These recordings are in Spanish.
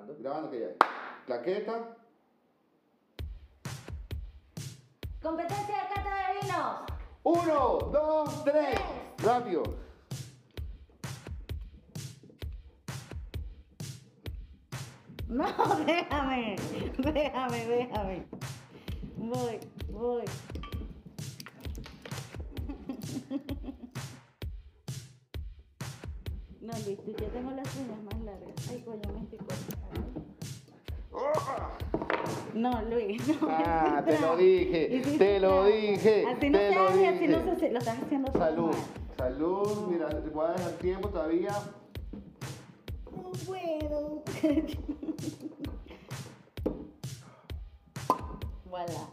Grabando, grabando que ya. Claqueta. Competencia de cata de vinos. Uno, dos, tres. Rápido. No, déjame, déjame, déjame. Voy, voy. No, Luis, tú ya tengo las uñas más largas. Ay, coño, me estoy cortando. No, Luis, no. Ah, te lo dije, te lo dije, Así no te se lo hace, así no dije. se. Lo estás haciendo Salud, salud. Mira, te puedo dejar tiempo todavía. No puedo. Voilà.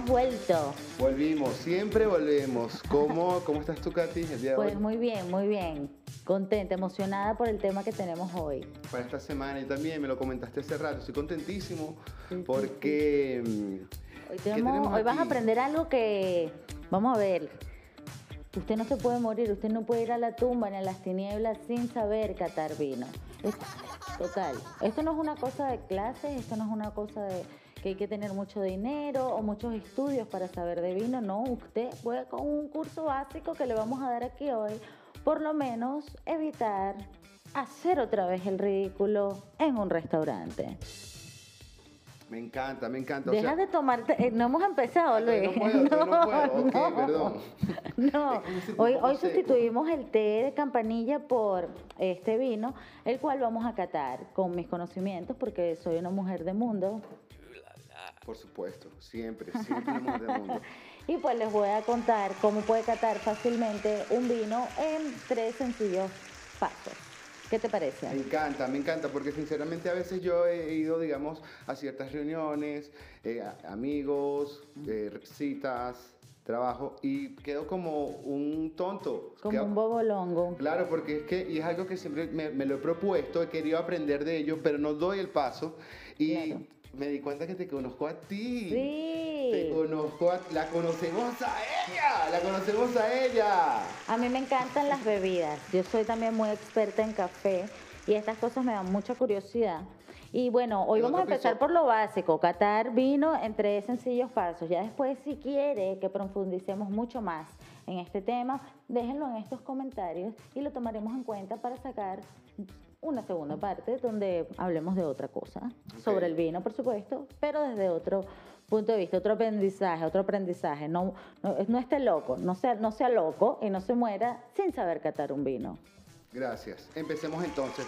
Hemos vuelto. Volvimos, siempre volvemos. ¿Cómo, cómo estás tú, Katy, el día de Pues hoy? muy bien, muy bien. Contenta, emocionada por el tema que tenemos hoy. Para esta semana y también me lo comentaste hace rato. Estoy contentísimo Sí, sí, porque... mm, Hoy, ¿qué tenemos, hoy vas a aprender algo que, vamos a ver, usted no se puede morir, usted no puede ir a la tumba ni a las tinieblas sin saber catar vino. Es- total, esto no es una cosa de clases, esto no es una cosa de que hay que tener mucho dinero o muchos estudios para saber de vino, no, usted puede con un curso básico que le vamos a dar aquí hoy, por lo menos evitar hacer otra vez el ridículo en un restaurante. Me encanta, me encanta. o Deja sea, de tomarte. eh, no hemos empezado, Luis. no puedo, todavía no puedo. No. perdón. No, hoy, hoy sustituimos el té de campanilla por este vino, el cual vamos a catar con mis conocimientos, porque soy una mujer de mundo. Por supuesto, siempre, siempre el mundo del mundo. Y pues les voy a contar cómo puede catar fácilmente un vino en tres sencillos pasos. ¿Qué te Me parece? encanta, me encanta, porque sinceramente a veces yo he ido, digamos, a ciertas reuniones, eh, amigos, eh, citas, trabajo, y quedo como un tonto. Como Quedo- un bobolongo. Claro, porque es que, y es algo que siempre me, me lo he propuesto, he querido aprender de ello, pero no doy el paso. Y Claro. Me di cuenta que te conozco a ti. Sí. Te conozco a, la conocemos a ella, la conocemos a ella. A mí me encantan las bebidas. Yo soy también muy experta en café y estas cosas me dan mucha curiosidad. Y bueno, hoy vamos a empezar por lo básico, catar vino en tres sencillos pasos. Ya después, si quiere que profundicemos mucho más en este tema, déjenlo en estos comentarios y lo tomaremos en cuenta para sacar una segunda parte donde hablemos de otra cosa, sobre el vino, por supuesto, pero desde otro punto de vista, otro aprendizaje, otro aprendizaje. No, no, no esté loco, no sea, no sea loco y no se muera sin saber catar un vino. Gracias. Empecemos entonces.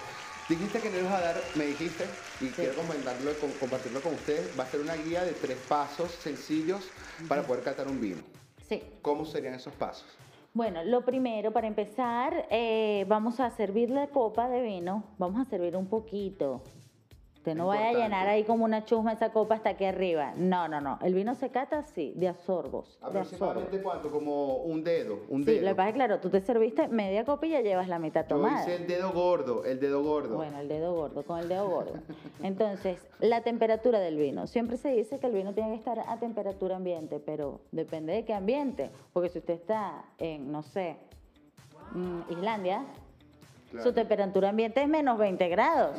Dijiste que no ibas a dar, me dijiste, y quiero comentarlo, compartirlo con ustedes, va a ser una guía de tres pasos sencillos para poder catar un vino. Sí. ¿Cómo serían esos pasos? Bueno, lo primero, para empezar, eh, vamos a servir la copa de vino. Vamos a servir un poquito. Usted no vaya a llenar ahí como una chusma esa copa hasta aquí arriba. No, no, no. El vino se cata así, de asorbos. De asorbos. Aproximadamente cuánto, como un dedo, un Sí, dedo. lo que pasa es que, claro, tú te serviste media copa y ya llevas la mitad Yo tomada. hice el dedo gordo, el dedo gordo. Bueno, el dedo gordo, con el dedo gordo. Entonces, la temperatura del vino. Siempre se dice que el vino tiene que estar a temperatura ambiente, pero depende de qué ambiente. Porque si usted está en, no sé, mm, Islandia, Claro. su temperatura ambiente es menos 20 grados.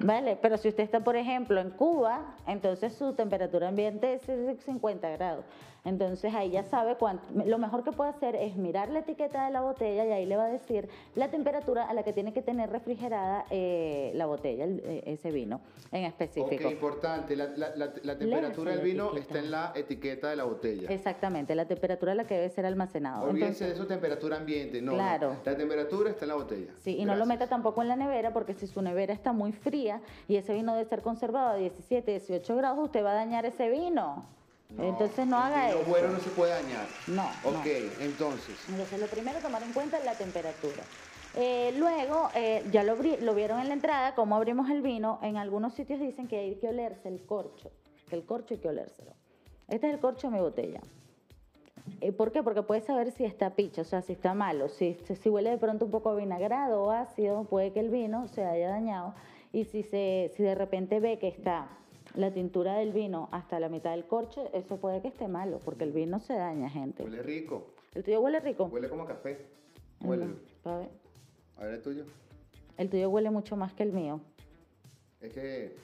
¿Vale? Pero si usted está, por ejemplo, en Cuba, entonces su temperatura ambiente es de 50 grados. Entonces ahí ya sabe cuánto. Lo mejor que puede hacer es mirar la etiqueta de la botella y ahí le va a decir la temperatura a la que tiene que tener refrigerada eh, la botella, el- eh, ese vino en Ok, específico. importante. La, la- la- la temperatura del vino etiqueta. está en la etiqueta de la botella. Exactamente, la temperatura a la que debe ser almacenado. Olvídense Entonces, de su temperatura ambiente. No. Claro. La temperatura está en la botella. Sí, y no lo meta tampoco en la nevera porque si su nevera está muy fría y ese vino debe ser conservado a 17, 18 grados, usted va a dañar ese vino. Entonces no haga eso. bueno no se puede dañar. No, Ok, no. entonces. Entonces lo primero tomar en cuenta es la temperatura. Eh, luego, eh, ya lo, lo vieron en la entrada, cómo abrimos el vino. En algunos sitios dicen que hay que olerse el corcho, que el corcho hay que olérselo. Este es el corcho de mi botella. Eh, ¿Por qué? Porque puedes saber si está picho, o sea, si está malo. Si, si, huele de pronto un poco vinagrado o ácido, puede que el vino se haya dañado. Y si, se, si de repente ve que está la tintura del vino hasta la mitad del corcho, eso puede que esté malo, porque el vino se daña, gente. Huele rico. ¿El tuyo huele rico? Huele como a café. El Huele. ver. A ver el tuyo. El tuyo huele mucho más que el mío. Es que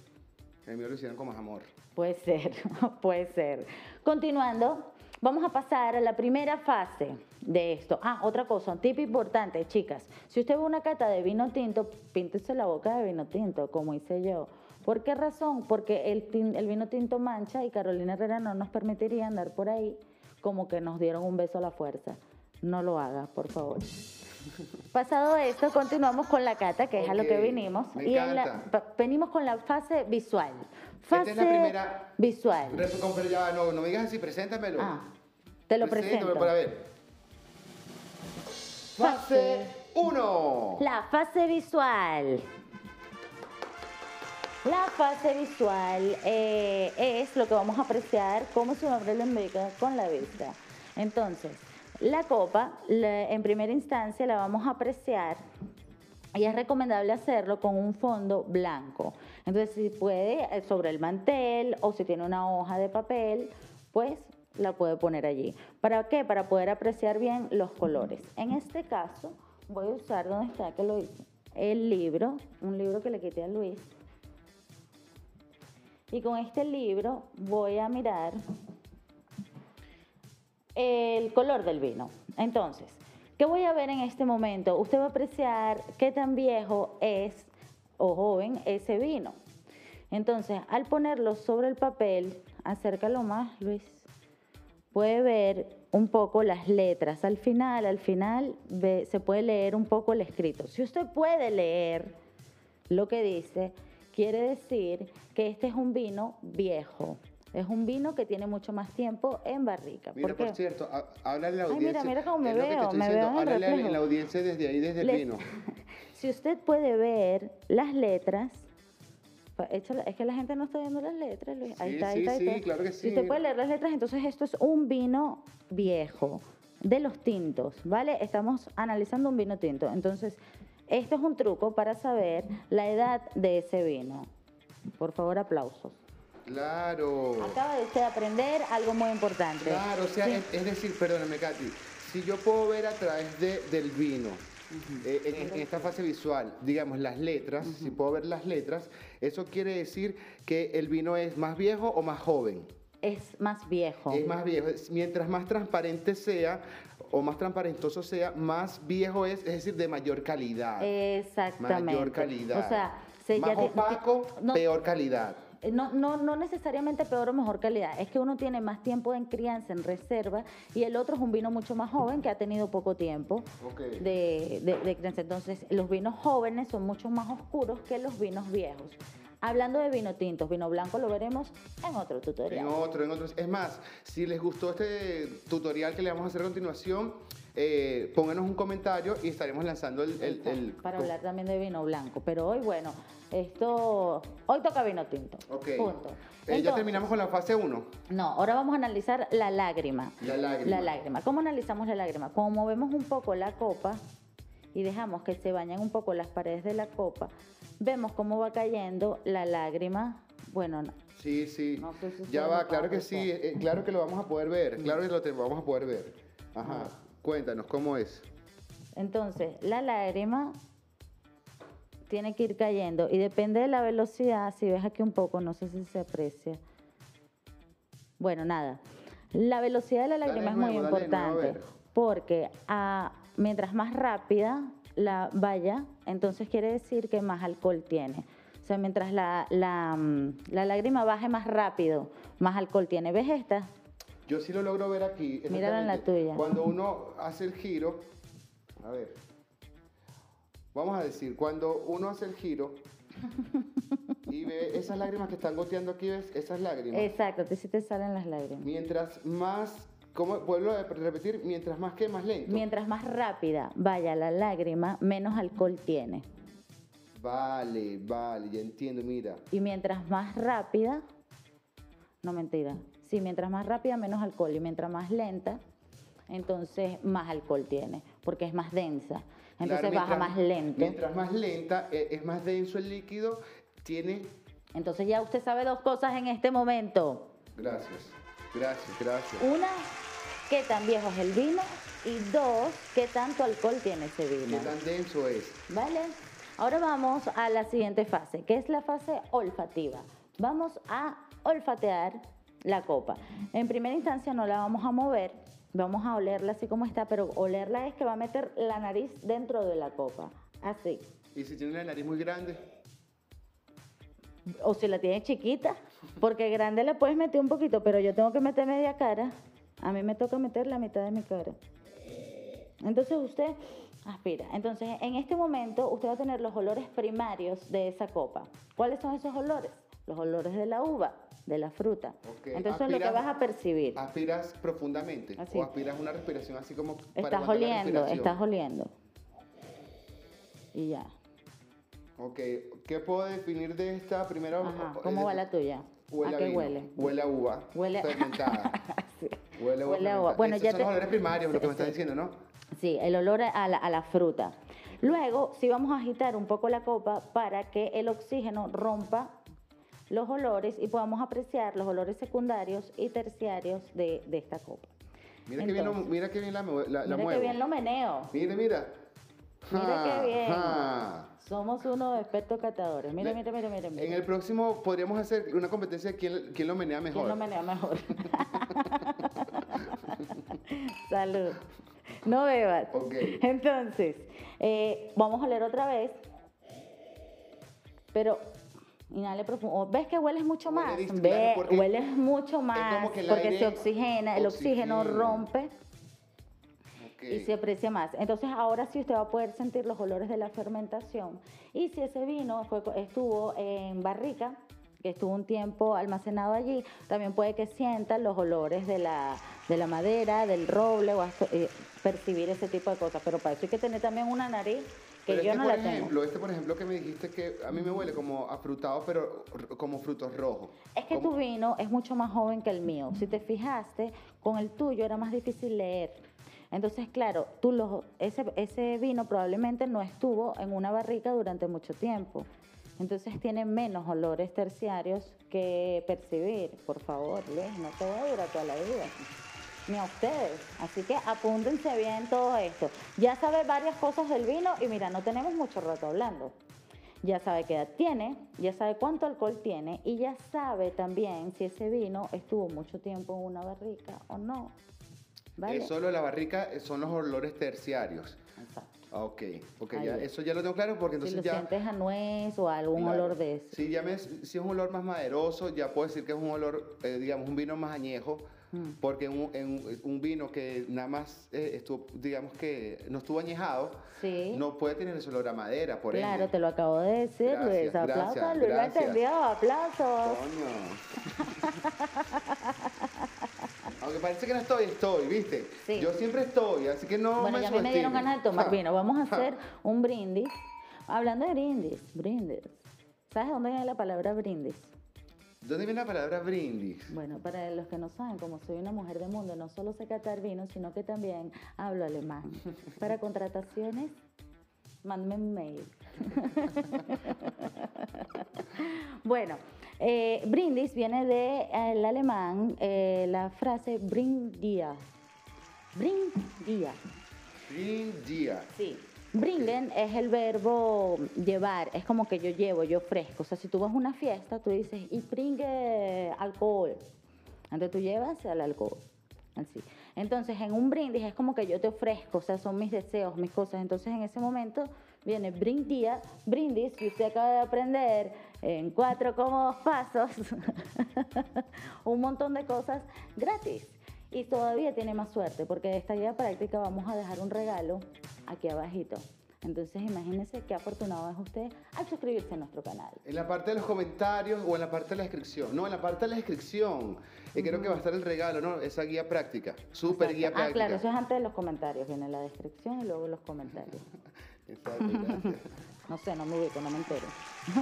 el mío lo hicieron con más amor. Puede ser, puede ser. Continuando, vamos a pasar a la primera fase de esto. Ah, otra cosa, un tip importante, chicas. Si usted ve una cata de vino tinto, píntese la boca de vino tinto, como hice yo. ¿Por qué razón? Porque el, tin- el vino tinto mancha y Carolina Herrera no nos permitiría andar por ahí como que nos dieron un beso a la fuerza. No lo haga, por favor. Pasado esto, continuamos con la cata, que es a lo que vinimos. me y en la- venimos con la fase visual. Esta Fase es la primera- visual. No, no me digas así, preséntamelo. Ah, te lo presento. para ver. Fase 1. La fase visual. La fase visual eh, es lo que vamos a apreciar, como su nombre lo indica, con la vista. Entonces, la copa, en primera instancia, la vamos a apreciar y es recomendable hacerlo con un fondo blanco. Entonces, si puede, eh, sobre el mantel o si tiene una hoja de papel, pues la puede poner allí. ¿Para qué? Para poder apreciar bien los colores. En este caso, voy a usar, ¿dónde está que lo hice? El libro, un libro que le quité a Luis. Y con este libro voy a mirar el color del vino. Entonces, ¿qué voy a ver en este momento? Usted va a apreciar qué tan viejo es o joven ese vino. Entonces, al ponerlo sobre el papel, acércalo más, Luis, puede ver un poco las letras. Al final, al final se puede leer un poco el escrito. Si usted puede leer lo que dice, quiere decir que este es un vino viejo. Es un vino que tiene mucho más tiempo en barrica. Mira, ¿Por cierto, ha- háblale a la Ay, mira, audiencia. mira cómo me Es veo, me diciendo, veo en el a la- audiencia desde ahí, desde el vino. Si usted puede ver las letras, échala- es que la gente no está viendo las letras, Luis. Ahí Sí, está, ahí sí, está, ahí sí, está. claro que Si sí. usted puede leer las letras, entonces esto es un vino viejo, de los tintos, ¿vale? Estamos analizando un vino tinto. Entonces, esto es un truco para saber la edad de ese vino. Por favor, aplausos. Claro. Acaba de usted aprender algo muy importante. Claro, o sea, Sí. es, es decir, perdóname, Katy, si yo puedo ver a través de, del vino, eh, en, en esta fase visual, digamos, las letras, si puedo ver las letras, eso quiere decir que el vino es más viejo o más joven. Es más viejo. Es más viejo. Mientras más transparente sea o más transparentoso sea, más viejo es, es decir, de mayor calidad. Exactamente. Mayor calidad. O sea, se más ya opaco, no- peor calidad. Eh, No, no, no necesariamente peor o mejor calidad, es que uno tiene más tiempo en crianza, en reserva, y el otro es un vino mucho más joven que ha tenido poco tiempo de, de- de crianza. Entonces, los vinos jóvenes son mucho más oscuros que los vinos viejos. Hablando de vino tintos, vino blanco lo veremos en otro tutorial. En otro, en otros. Es más, si les gustó este tutorial que le vamos a hacer a continuación, eh, pónganos un comentario y estaremos lanzando el... el- el- para hablar también de vino blanco. Pero hoy, bueno, esto. Hoy toca vino tinto. Ok. Punto. Eh, ya terminamos con la fase 1. No, ahora vamos a analizar la lágrima. La lágrima. La lágrima. ¿Cómo analizamos la lágrima? Como movemos un poco la copa y dejamos que se bañen un poco las paredes de la copa, vemos cómo va cayendo la lágrima. Bueno, no, Sí, sí. No sé si ya va, claro que sí, eh, claro que lo vamos a poder ver, claro que lo te- vamos a poder ver. Ajá, cuéntanos, ¿cómo es? Entonces, la lágrima tiene que ir cayendo y depende de la velocidad, si ves aquí un poco, no sé si se aprecia. Bueno, nada. La velocidad de la Dale lágrima es nuevo, muy dale nuevo, a importante porque ah, mientras más rápida la vaya, entonces quiere decir que más alcohol tiene. O sea, mientras la, la, mm, la lágrima baje más rápido, más alcohol tiene. ¿Ves esta? Yo sí lo logro ver aquí. Míralo en la tuya. Cuando uno hace el giro, a ver, vamos a decir, cuando uno hace el giro y ve esas lágrimas que están goteando aquí, ¿ves? Esas lágrimas. Exacto, a ti sí te salen las lágrimas. Mientras más, ¿cómo? Vuelvo a repetir, mientras más que más lento. Mientras más rápida vaya la lágrima, menos alcohol tiene. Vale, vale, ya entiendo, mira. Y mientras más rápida, no mentira, sí, mientras más rápida, menos alcohol. Y mientras más lenta, entonces más alcohol tiene, porque es más densa. Claro, Entonces baja mientras- más lento. Mientras más lenta, eh, es más denso el líquido, tiene... Entonces ya usted sabe dos cosas en este momento. Gracias, gracias, gracias. Una, qué tan viejo es el vino. Y dos, qué tanto alcohol tiene ese ¿Qué vino. tan denso es? ¿Vale? Ahora vamos a la siguiente fase, que es la fase olfativa. Vamos a olfatear la copa. En primera instancia no la vamos a mover, vamos a olerla así como está, pero olerla es que va a meter la nariz dentro de la copa. Así. ¿Y si tiene la nariz muy grande? O si la tiene chiquita, porque grande le puedes meter un poquito, pero yo tengo que meter media cara. A mí me toca meter la mitad de mi cara. Entonces usted aspira. Entonces en este momento usted va a tener los olores primarios de esa copa. ¿Cuáles son esos olores? Los olores de la uva, de la fruta. Entonces lo que vas a percibir. ¿Aspiras profundamente? Así. ¿O aspiras una respiración así como para Estás oliendo, estás oliendo. Y ya. Ok, ¿qué puedo definir de esta primera? Ajá. ¿Cómo eh, va la tuya? Huele ¿A qué vino, huele? Huele a uva. Huele a- fermentada. Sí. Huele a uva. Huele a uva. Bueno, Esos ya son te- los olores primarios, lo que me Sí, estás sí. diciendo, ¿no? Sí, el olor a la, a la fruta. Luego, sí vamos a agitar un poco la copa para que el oxígeno rompa los olores y podamos apreciar los olores secundarios y terciarios de, de esta copa. Mira, que bien, lo- Entonces, mira que bien la, la, la Mira muevo. qué bien lo meneo. Mira, mira. Mira qué bien. Somos unos expertos catadores. Mira, mira, mira, mira. mira. En el próximo podríamos hacer una competencia de quién, quién lo menea mejor. ¿Quién lo menea mejor? Salud. No bebas. Ok. Entonces, eh, vamos a oler otra vez. Pero inhale profundo. ¿Ves que hueles mucho Huele más? distinto, Ve, hueles mucho más. porque aire se oxigena, el oxígeno rompe Y se aprecia más. Entonces ahora sí usted va a poder sentir los olores de la fermentación. Y si ese vino fue, estuvo en barrica, que estuvo un tiempo almacenado allí, también puede que sienta los olores de la, de la madera, del roble, o hasta, eh, percibir ese tipo de cosas. Pero para eso hay que tener también una nariz que Pero yo este, no por la tengo. ejemplo, este, por ejemplo, que me dijiste que a mí me huele como a frutado, pero como frutos rojos. Es que Como- tu vino es mucho más joven que el mío. Si te fijaste, con el tuyo era más difícil leer. Entonces, claro, tú ese, vino probablemente no estuvo en una barrica durante mucho tiempo. Entonces tiene menos olores terciarios que percibir. Por favor, Luis, no te voy a durar toda la vida. Ni a ustedes. Así que apúntense bien todo esto. Ya sabe varias cosas del vino y mira, no tenemos mucho rato hablando ya sabe qué edad tiene, ya sabe cuánto alcohol tiene y ya sabe también si ese vino estuvo mucho tiempo en una barrica o no. ¿Vale? Es solo la barrica, eh, son los olores terciarios. Exacto. Ok, ya, eso ya lo tengo claro porque Si entonces lo ya... sientes a nuez o a algún Claro. olor de eso. Si, ya me- si es un olor más maderoso, ya puedo decir que es un olor, eh, digamos, un vino más añejo, Mm. porque un, en un- vino que nada más eh, estuvo, digamos que no estuvo añejado, Sí. no puede tener ese olor a madera, por claro, ende. te lo acabo de decir, Gracias, Luis. Aplausos, Luis lo entendió, aplausos. Coño. Parece que no estoy, estoy, ¿viste? Sí. Yo siempre estoy, así que no bueno, me ya a mí me dieron ganas de tomar vino. Vamos a hacer un brindis. Hablando de brindis, brindis. ¿Sabes dónde viene la palabra brindis? ¿Dónde viene la palabra brindis? Bueno, para los que no saben, como soy una mujer de mundo, no solo sé catar vino, sino que también hablo alemán. Para contrataciones, mándame un mail. bueno, eh, brindis viene del alemán eh, la frase bring dia. Bring dia. Brindia. Sí. Bringen es el verbo llevar, es como que yo llevo, yo ofrezco. O sea, si tú vas a una fiesta, tú dices, y bringe alcohol. Entonces tú llevas el alcohol. Así. Entonces, en un brindis es como que yo te ofrezco, o sea, son mis deseos, mis cosas. Entonces, en ese momento viene bring día, brindis, que usted acaba de aprender en cuatro cómodos pasos, un montón de cosas gratis. Y todavía tiene más suerte, porque de esta guía práctica vamos a dejar un regalo aquí abajito. Entonces, imagínense qué afortunado es usted al suscribirse a nuestro canal. En la parte de los comentarios o en la parte de la descripción. No, en la parte de la descripción. Y creo que va a estar el regalo, ¿no? Esa guía práctica. Súper Exacto. guía Ah, práctica. claro, eso es antes de los comentarios. Viene la descripción y luego los comentarios. Exacto, gracias. No sé, no me ubico, no me entero.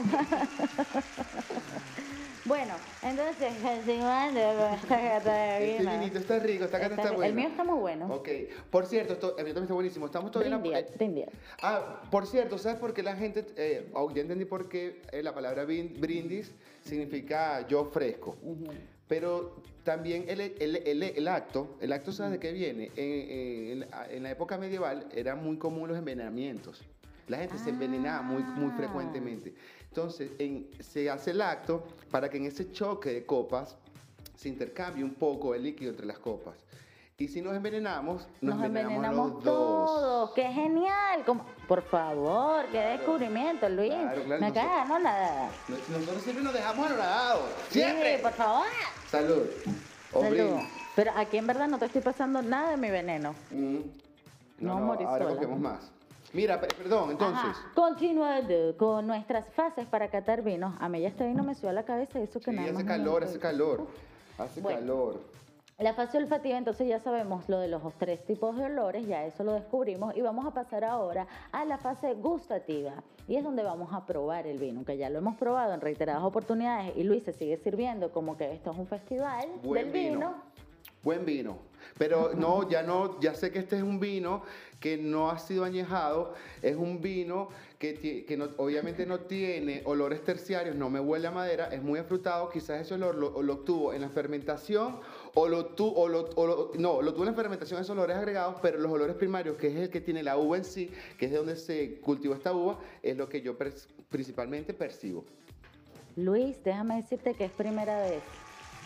bueno, entonces, Este vinito está rico, esta carta está El buena. mío está muy bueno. Ok, por cierto, esto, el mío también está buenísimo. Estamos todavía en la- brindia. Ah, por cierto, ¿sabes por qué la gente, eh, oh, ya entendí por qué eh, la palabra brin- brindis significa yo ofrezco? Pero también el, el- el- el acto, el acto, ¿sabes de qué viene? En, en- en la época medieval eran muy común los envenenamientos. La gente se envenenaba muy, muy Ah. frecuentemente. Entonces, en- se hace el acto para que en ese choque de copas se intercambie un poco el líquido entre las copas. Y si nos envenenamos, nos, Nos envenenamos los dos. todos. ¡Qué genial! Como- Por favor, qué descubrimiento, Luis. Claro, claro, Me caga, ¿no? Nada. Nosotros siempre nos dejamos anonadados. ¡Siempre! Sí, por favor. Salud. Salud. Pero aquí en verdad no te estoy pasando nada de mi veneno. Mm. No, morir ahora sola. cogemos más. Mira, pe- perdón, entonces. Ajá. Continuando con nuestras fases para catar vinos. A mí ya este vino me subió a la cabeza eso que Sí, nada hace calor, hace calor. Hace Bueno. calor. La fase olfativa, entonces ya sabemos lo de los tres tipos de olores, ya eso lo descubrimos y vamos a pasar ahora a la fase gustativa. Y es donde vamos a probar el vino, que ya lo hemos probado en reiteradas oportunidades y Luis se sigue sirviendo como que esto es un festival Buen del vino. vino. Buen vino. Pero no, ya no, ya sé que este es un vino que no ha sido añejado, es un vino que, que obviamente no tiene olores terciarios, no me huele a madera, es muy afrutado, quizás ese olor lo, lo obtuvo en la fermentación o lo, tu- o lo- o lo- no, lo tuvo en la fermentación esos olores agregados, pero los olores primarios, que es el que tiene la uva en sí, que es de donde se cultivó esta uva, es lo que yo principalmente percibo. Luis, déjame decirte que es primera vez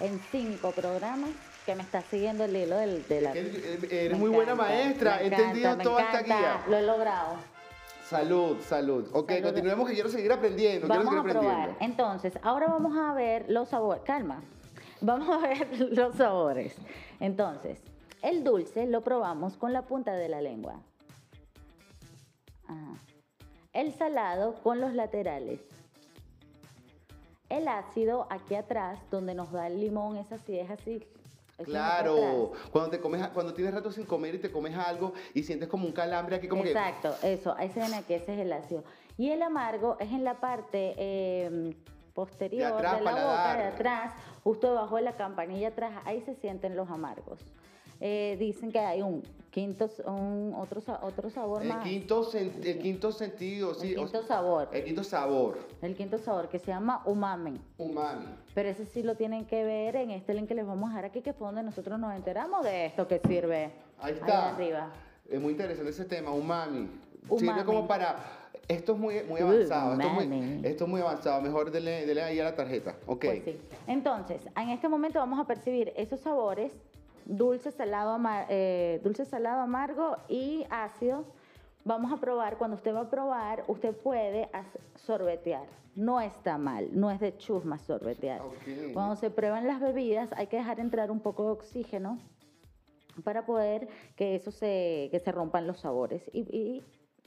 en cinco programas que me estás siguiendo el hilo del, de la... Que eres- muy buena maestra, he entendido toda esta guía. Lo he logrado. Salud, salud. Ok, Salud. continuemos que quiero seguir aprendiendo. Vamos a probar. aprendiendo. Entonces, ahora vamos a ver los sabores. Calma. Vamos a ver los sabores. Entonces, el dulce lo probamos con la punta de la lengua. Ajá. El salado con los laterales. El ácido aquí atrás, donde nos da el limón, esa sí es así. Es Claro, cuando te comes, cuando tienes rato sin comer y te comes algo y sientes como un calambre aquí como Exacto, eso, ese ven aquí, ese es el ácido. Y el amargo es en la parte eh, posterior De atrás, de la boca, de atrás, justo debajo de la campanilla atrás, ahí se sienten los amargos. Eh, dicen que hay un quinto, un otro, otro sabor el más. quinto, el quinto sentido, sí. el o quinto sea, sabor. El quinto sabor, El quinto sabor que se llama umami. umami. Pero ese sí lo tienen que ver en este link que les vamos a dejar aquí, que fue donde nosotros nos enteramos de esto que sirve Ahí está. arriba. Es muy interesante ese tema, umami. Umami. Sirve como para... Esto es muy, muy avanzado, esto es muy, esto es muy avanzado. Mejor dele, dele ahí a la tarjeta. Ok. Pues sí. Entonces, en este momento vamos a percibir esos sabores, dulce, salado, amar- eh, dulce, salado, amargo y ácido. Vamos a probar, cuando usted va a probar, usted puede sorbetear. No está mal, no es de chusma sorbetear. Cuando se prueban las bebidas, hay que dejar entrar un poco de oxígeno para poder que eso se, que se rompan los sabores y, y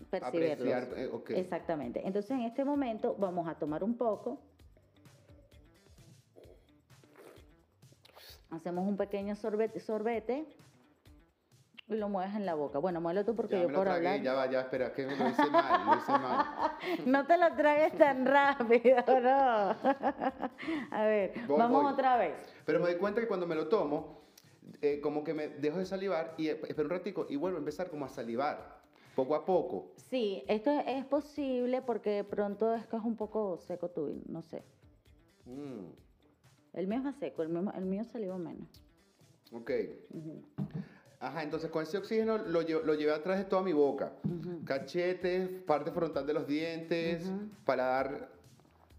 percibirlos. Apreciar, eh. Exactamente. Entonces, en este momento vamos a tomar un poco. Hacemos un pequeño sorbete, sorbete y lo mueves en la boca. Bueno, muévelo tú porque Ya yo me lo por tragué, hablar. ya va, ya, espera, que lo hice mal, lo hice mal. No te lo tragues tan rápido, no. A ver, Voy, vamos voy. otra vez. Pero me doy cuenta que cuando me lo tomo, eh, como que me dejo de salivar y espero un ratico y vuelvo a empezar como a salivar, poco a poco. Sí, esto es posible porque de pronto es que es un poco seco tu no sé. Mm, El mío es más seco, el mío, el mío salió menos. ok. Ajá, entonces con ese oxígeno lo, lle- lo llevé atrás de toda mi boca. Cachetes, parte frontal de los dientes, paladar.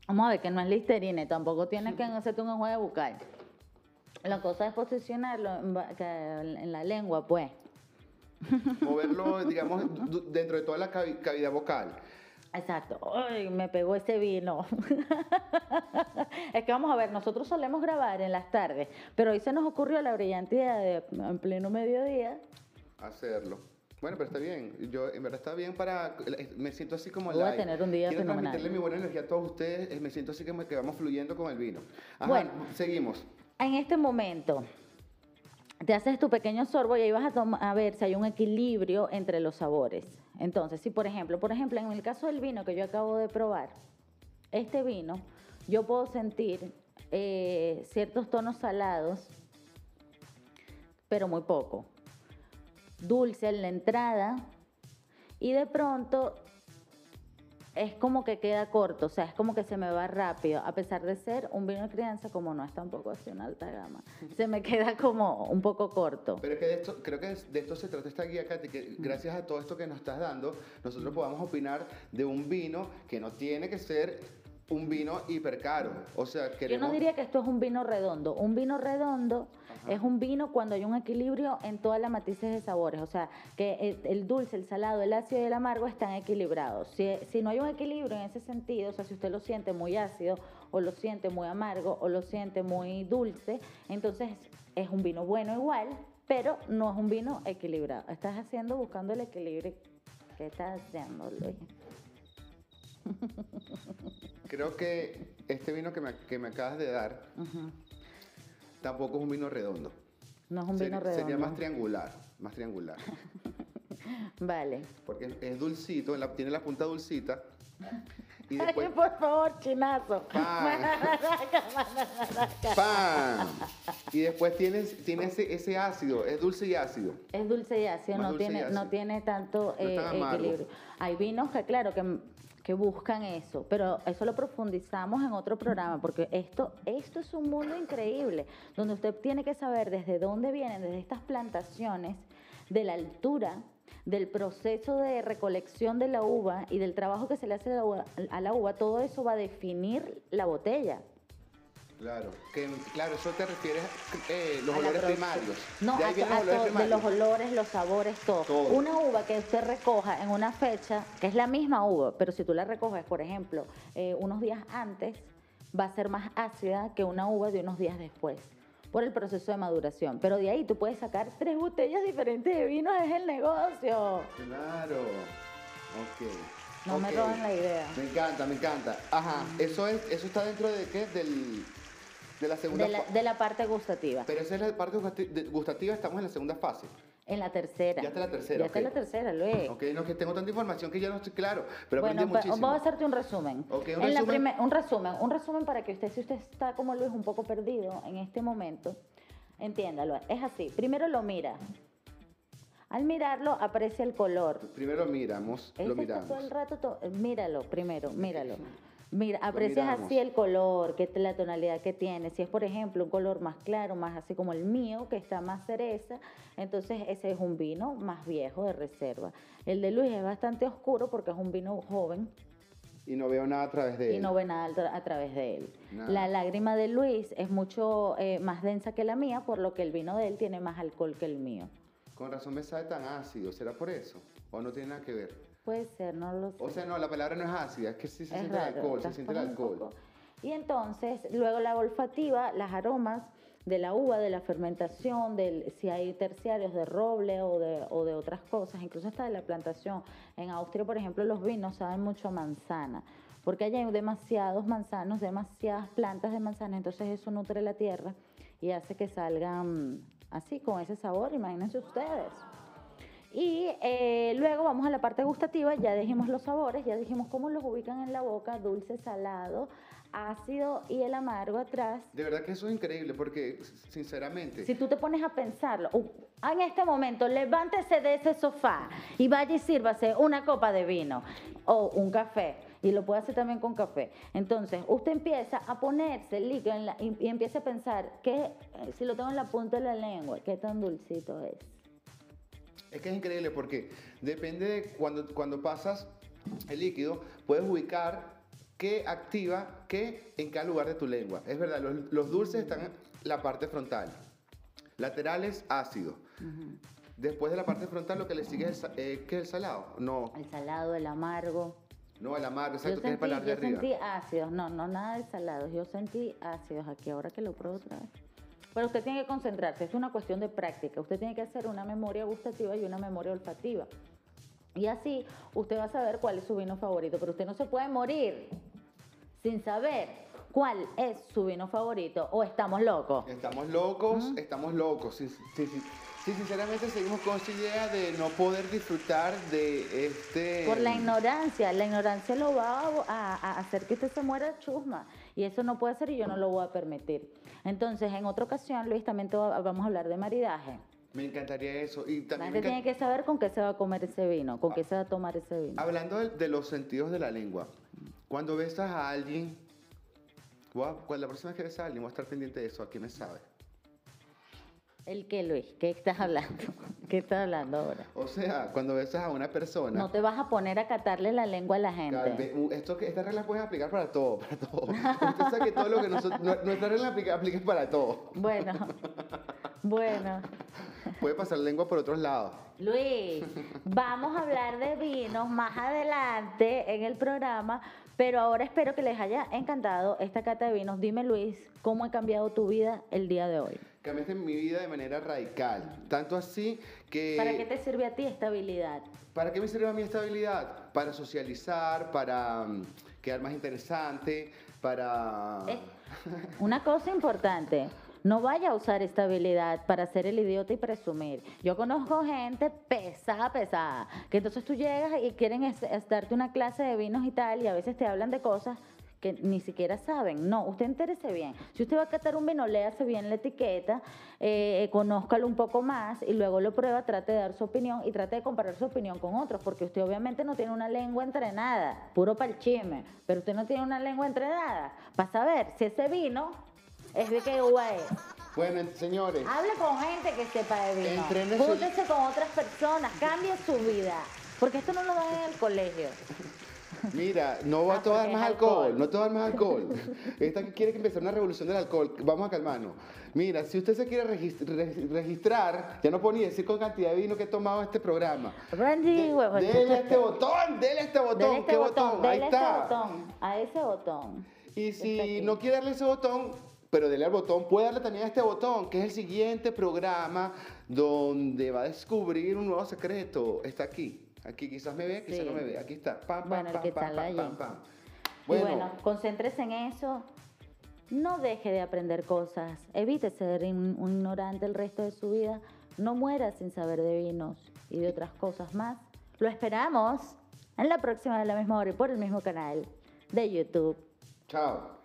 Vamos a ver que no es listerine, tampoco tienes que hacerte un enjuague bucal. La cosa es posicionarlo en, la lengua, pues. moverlo, digamos, dentro de toda la cavi- cavidad vocal. Exacto. Ay, me pegó ese vino. es que vamos a ver, nosotros solemos grabar en las tardes, pero hoy se nos ocurrió la brillante idea de en pleno mediodía. hacerlo. Bueno, pero está bien. Yo, en verdad, está bien para... Me siento así como Voy a tener un día Quiero fenomenal. transmitirle mi buena energía a todos ustedes. Me siento así como que vamos fluyendo con el vino. Ajá, Bueno. seguimos. En este momento, te haces tu pequeño sorbo y ahí vas a, ver si hay un equilibrio entre los sabores. Entonces, si por ejemplo, por ejemplo, en el caso del vino que yo acabo de probar, este vino, yo puedo sentir eh, ciertos tonos salados, pero muy poco. Dulce en la entrada y de pronto es como que queda corto, o sea, es como que se me va rápido, a pesar de ser un vino de crianza, como no es tampoco así una alta gama, se me queda como un poco corto. Pero es que de esto, creo que de esto se trata esta guía, Katy, que gracias a todo esto que nos estás dando, nosotros podamos opinar de un vino que no tiene que ser un vino hipercaro. O sea, Yo queremos... no diría que esto es un vino redondo. Un vino redondo Ajá. es un vino cuando hay un equilibrio en todas las matices de sabores. O sea, que el, el dulce, el salado, el ácido y el amargo están equilibrados. Si, si no hay un equilibrio en ese sentido, o sea, si usted lo siente muy ácido, o lo siente muy amargo, o lo siente muy dulce, entonces es un vino bueno igual, pero no es un vino equilibrado. Estás haciendo, buscando el equilibrio. ¿Qué estás haciendo, Luis? Creo que este vino que me, que me acabas de dar tampoco es un vino redondo. No es un Sería- vino redondo. Sería más triangular, más triangular. Vale. Porque es, dulcito, la- tiene la punta dulcita. Y Ay, después, por favor, chinazo. ¡pam! ¡Pam! Y después tiene, tiene ese, ese ácido, es dulce y ácido. Es dulce y ácido, Más no tiene, no tiene tanto No eh, equilibrio. Hay vinos que, claro, que, que buscan eso, pero eso lo profundizamos en otro programa, porque esto, esto es un mundo increíble, donde usted tiene que saber desde dónde vienen, desde estas plantaciones, de la altura, del proceso de recolección de la uva y del trabajo que se le hace a la uva, a la uva, todo eso va a definir la botella. Claro, que, claro, eso te refieres eh, los a olores primarios. No, de a a los olores to- de los olores, los sabores, todo. Todo. Una uva que usted recoja en una fecha, que es la misma uva, pero si tú la recoges, por ejemplo, eh, unos días antes, va a ser más ácida que una uva de unos días después, por el proceso de maduración. Pero de ahí tú puedes sacar tres botellas diferentes de vino, es el negocio. Claro. Ok. No me ok. roben la idea. Me encanta, me encanta. Ajá. Eso es, eso está dentro de qué? Del, de la segunda De la, de la parte gustativa. Pero esa es la parte gustativa, estamos en la segunda fase. En la tercera. Ya está la tercera, Ya está ok. la tercera, Luis. Ok, no que tengo tanta información que ya no estoy claro, pero bueno, aprendí pa- muchísimo. vamos a hacerte un resumen. Ok, un En la resumen. un resumen, un resumen para que usted, si usted está como Luis un poco perdido en este momento, entiéndalo. Es así. Primero lo mira. Al mirarlo aprecia el color. Primero lo miramos, lo está miramos. todo el rato, to- míralo primero, míralo. Mira, aprecias así el color, que la tonalidad que tiene. Si es, por ejemplo, un color más claro, más así como el mío, que está más cereza, entonces ese es un vino más viejo de reserva. El de Luis es bastante oscuro porque es un vino joven Y no veo nada a través de y él. no ve nada a través de él. Nada. La lágrima de Luis es mucho eh, más densa que la mía, por lo que el vino de él tiene más alcohol que el mío. Con razón me sabe tan ácido, ¿será por eso? ¿O no tiene nada que ver? Puede ser, no lo sé. O sea, no, la palabra no es ácida, es que sí se Es siente el raro, alcohol, se siente el alcohol. Y entonces, luego la olfativa, las aromas de la uva, de la fermentación, del, si hay terciarios de roble o de, o de otras cosas, incluso hasta de la plantación. En Austria, por ejemplo, los vinos saben mucho a manzana, porque allá hay demasiados manzanos, demasiadas plantas de manzana, entonces eso nutre la tierra y hace que salgan así, con ese sabor, imagínense ustedes. Y eh, luego vamos a la parte gustativa, ya dijimos los sabores, ya dijimos cómo los ubican en la boca, dulce, salado, ácido y el amargo atrás. De verdad que eso es increíble porque, sinceramente, Si tú te pones a pensarlo, uh, en este momento levántese de ese sofá y vaya y sírvase una copa de vino o un café. Y lo puede hacer también con café. Entonces, usted empieza a ponerse el líquido en la- y, y empieza a pensar, que eh, si lo tengo en la punta de la lengua, qué tan dulcito es. Es que es increíble porque depende de cuando, cuando pasas el líquido, puedes ubicar qué activa qué en cada lugar de tu lengua. Es verdad, los, los dulces están en la parte frontal, laterales ácido. Después de la parte frontal lo que le sigue es el, eh, ¿qué es el salado. No, El salado, el amargo. no el amargo, Yo exacto, que es el sentí, paladar de yo arriba. sentí ácidos, no, no nada de salados, yo sentí ácidos aquí ahora que lo pruebo otra vez. Pero usted tiene que concentrarse, es una cuestión de práctica, usted tiene que hacer una memoria gustativa y una memoria olfativa. Y así usted va a saber cuál es su vino favorito, pero usted no se puede morir sin saber ¿Cuál es su vino favorito? ¿O estamos locos? Estamos locos, estamos locos. Sí, sí, sí. Sí, sinceramente seguimos con esa idea de no poder disfrutar de este... Por la ignorancia, la ignorancia lo va a, hacer que usted se muera chusma y eso no puede ser y yo no lo voy a permitir. Entonces, en otra ocasión, Luis, también vamos a hablar de maridaje. Me encantaría eso. Y La también gente me tiene que saber con qué se va a comer ese vino, con qué se va a tomar ese vino. Hablando de, de los sentidos de la lengua, cuando besas a alguien, a- cuando la próxima vez que besas a alguien, voy a estar pendiente de eso, ¿a qué me sabe? ¿El qué, Luis? ¿Qué estás hablando? ¿Qué estás hablando ahora? O sea, cuando besas a una persona... No te vas a poner a catarle la lengua a la gente. u- esto, estas reglas pueden aplicar para todo, para todo. Usted sabe que todo lo que nosotros, nu- nuestra regla aplica, aplica para todo. Bueno, bueno. Puede pasar lengua por otros lados. Luis, vamos a hablar de vinos más adelante en el programa, pero ahora espero que les haya encantado esta cata de vinos. Dime, Luis, ¿cómo ha cambiado tu vida el día de hoy? Cambiaste mi vida de manera radical. Tanto así que... ¿Para qué te sirve a ti esta habilidad? ¿Para qué me sirve a mí esta habilidad? Para socializar, para mm, quedar más interesante, para... Eh, Una cosa importante, no vaya a usar esta habilidad para ser el idiota y presumir. Yo conozco gente pesada, pesada, que entonces tú llegas y quieren es- es darte una clase de vinos y tal, y a veces te hablan de cosas que ni siquiera saben. No, usted entérese bien. Si usted va a catar un vino, léase bien la etiqueta, eh, conózcalo un poco más y luego lo prueba, trate de dar su opinión y trate de comparar su opinión con otros, porque usted obviamente no tiene una lengua entrenada, puro pa'l chisme, pero usted no tiene una lengua entrenada para saber si ese vino es de qué uva es. Bueno, señores, Hable con gente que sepa de vino. Júntese con otras personas, cambie su vida, porque esto no lo dan en el colegio. Mira, no va Ah, a tomar más alcohol, alcohol. no te va a dar más alcohol. Esta que quiere que empezar una revolución del alcohol, vamos a calmarnos. Mira, si usted se quiere regist- re- registrar, ya no puedo ni decir con cantidad de vino que he tomado este programa. Randy, De- huevón. dele este botón, dele este botón, Dele este ¿qué botón, botón? Ahí este está. botón, a ese botón. Y si no quiere darle ese botón, pero dele al botón, puede darle también a este botón, que es el siguiente programa donde va a descubrir un nuevo secreto. Está aquí. Aquí quizás me ve, quizás Sí. no me ve. Aquí está. Pam, pam, Bueno, el pam, que pam, pam, pam, pam. Y bueno, concéntrese en eso. No deje de aprender cosas. Evite ser in- un ignorante el resto de su vida. No muera sin saber de vinos y de otras cosas más. Lo esperamos en la próxima de la misma hora y por el mismo canal de YouTube. chao.